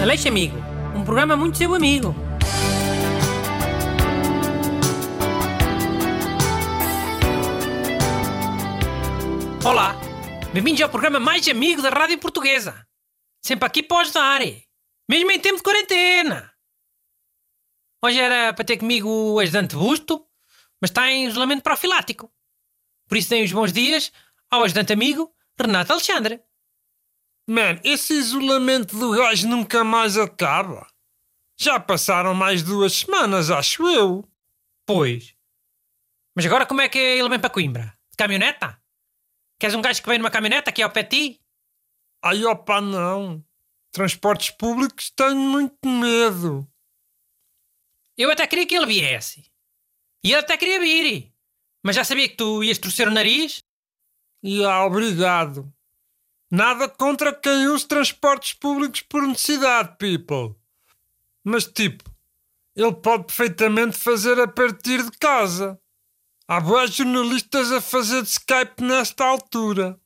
Aleixo Amigo, um programa muito seu amigo. Olá, bem-vindos ao programa mais amigo da Rádio Portuguesa. Sempre aqui para ajudar, mesmo em tempo de quarentena. Hoje era para ter comigo o ajudante Busto, mas está em isolamento profilático. Por isso, deem os bons dias ao ajudante amigo Renato Alexandre. Man, esse isolamento do gajo nunca mais acaba. Já passaram mais duas semanas, acho eu. Pois. Mas agora como é que ele vem para Coimbra? De caminhoneta? Queres um gajo que vem numa caminhoneta aqui ao pé de ti? Ai, opa, não. Transportes públicos tenho muito medo. Eu até queria que ele viesse. E ele até queria vir. Mas já sabia que tu ias torcer o nariz? E ah, obrigado. Nada contra quem use transportes públicos por necessidade, people. Mas tipo, ele pode perfeitamente fazer a partir de casa. Há boas jornalistas a fazer de Skype nesta altura.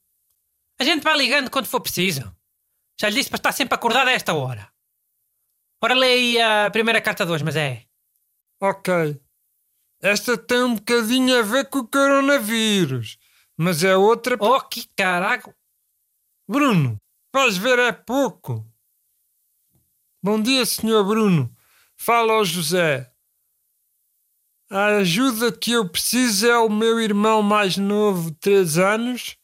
A gente vai ligando quando for preciso. Já lhe disse para estar sempre acordado a esta hora. Ora, leia aí a primeira carta de hoje, mas é. Ok. Esta tem um bocadinho a ver com o coronavírus, mas é outra. Oh, que carago! Bruno, vais ver é pouco. Bom dia, senhor Bruno. Fala ao José. A ajuda que eu preciso é o meu irmão mais novo, 3 anos.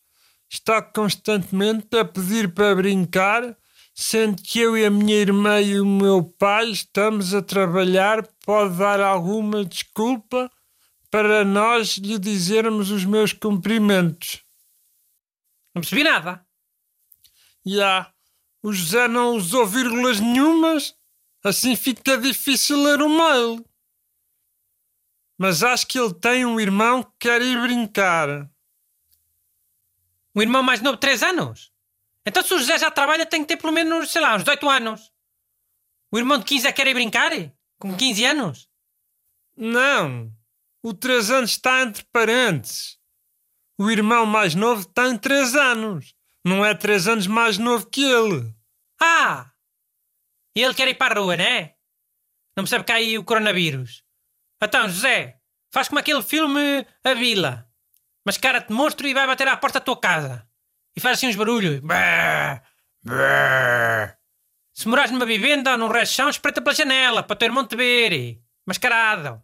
Está constantemente a pedir para brincar, sendo que eu e a minha irmã e o meu pai estamos a trabalhar. Pode dar alguma desculpa para nós lhe dizermos os meus cumprimentos. Não percebi nada. Já. O José não usou vírgulas nenhumas. Assim fica difícil ler o mail. Mas acho que ele tem um irmão que quer ir brincar. Um irmão mais novo de 3 anos? Então se o José já trabalha tem que ter pelo menos, sei lá, uns 18 anos. O irmão de 15 é que quer ir brincar? Com 15 anos? Não. O 3 anos está entre parentes. O irmão mais novo tem 3 anos. Não é 3 anos mais novo que ele. Ah! E ele quer ir para a rua, né? Não percebe que há aí o coronavírus. Então, José, faz como aquele filme A Vila. Mascara-te de monstro e vai bater à porta da tua casa. E faz assim uns barulhos. Brrr, brrr. Se morares numa vivenda ou num resto de chão, espreita pela janela para o teu irmão te ver. Mascarado.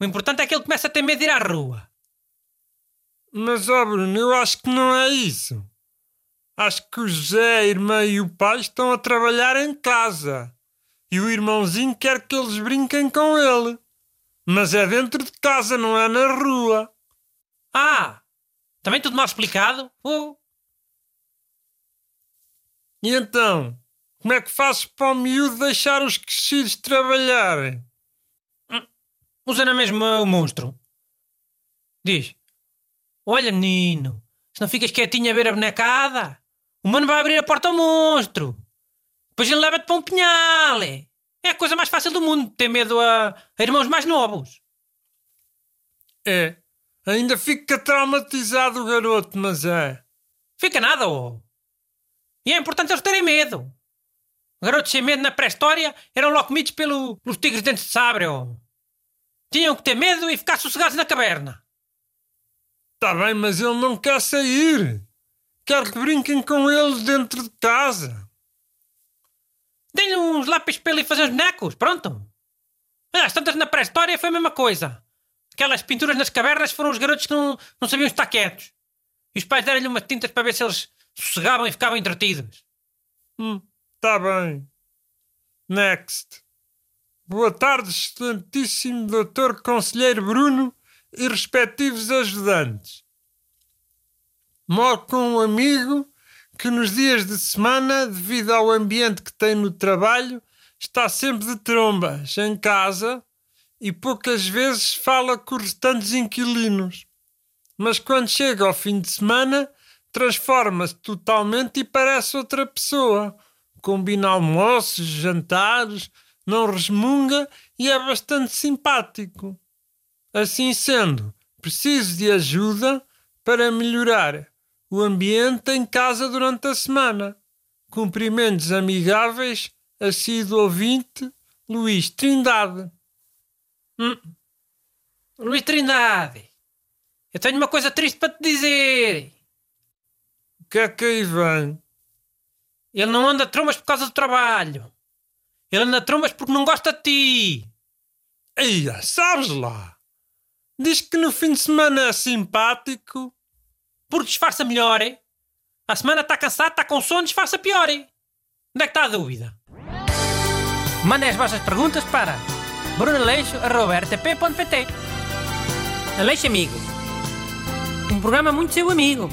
O importante é que ele comece a ter medo de ir à rua. Mas, ó Bruno, eu acho que não é isso. Acho que o José, a irmã e o pai estão a trabalhar em casa. E o irmãozinho quer que eles brinquem com ele. Mas é dentro de casa, não é na rua. Ah! Também tudo mal explicado? Oh. E então? Como é que faço para o miúdo deixar os crescidos trabalharem? Usa na mesma o monstro. Diz: Olha, menino, se não ficas quietinho a ver a bonecada, o mano vai abrir a porta ao monstro. Depois ele leva-te para um pinhal. É a coisa mais fácil do mundo, ter medo a, a irmãos mais novos. É. Ainda fica traumatizado o garoto, mas é. Fica nada, oh. E é importante eles terem medo. Garotos sem medo na pré-história eram logo comidos pelo, pelos tigres dentes de sabre, oh. Tinham que ter medo e ficar sossegados na caverna. Está bem, mas ele não quer sair. Quer que brinquem com ele dentro de casa. Dê-lhe uns lápis para ele fazer uns bonecos. Pronto. Olha, as tantas na pré-história foi a mesma coisa. Aquelas pinturas nas cavernas foram os garotos que não, não sabiam estar quietos. E os pais deram-lhe umas tintas para ver se eles sossegavam e ficavam entretidos. Hum, tá bem. Next. Boa tarde, excelentíssimo doutor conselheiro Bruno e respectivos ajudantes. Moro com um amigo que nos dias de semana, devido ao ambiente que tem no trabalho, está sempre de trombas em casa e poucas vezes fala com os restantes inquilinos. Mas quando chega ao fim de semana, transforma-se totalmente e parece outra pessoa. Combina almoços, jantares, não resmunga e é bastante simpático. Assim sendo, preciso de ajuda para melhorar o ambiente em casa durante a semana. Cumprimentos amigáveis, assíduo ouvinte, Luís Trindade. Hum. Luís Trindade, eu tenho uma coisa triste para te dizer. O que é que aí vem? Ele não anda trombas por causa do trabalho. Ele anda trombas porque não gosta de ti. Eia, sabes lá? Diz que no fim de semana é simpático. Porque disfarça melhor, hein? A semana está cansado, está com sono, disfarça pior, hein? Onde é que está a dúvida? Mandem as vossas perguntas para brunaleixo.rtp.pt Aleixo Amigo. Um programa muito seu amigo.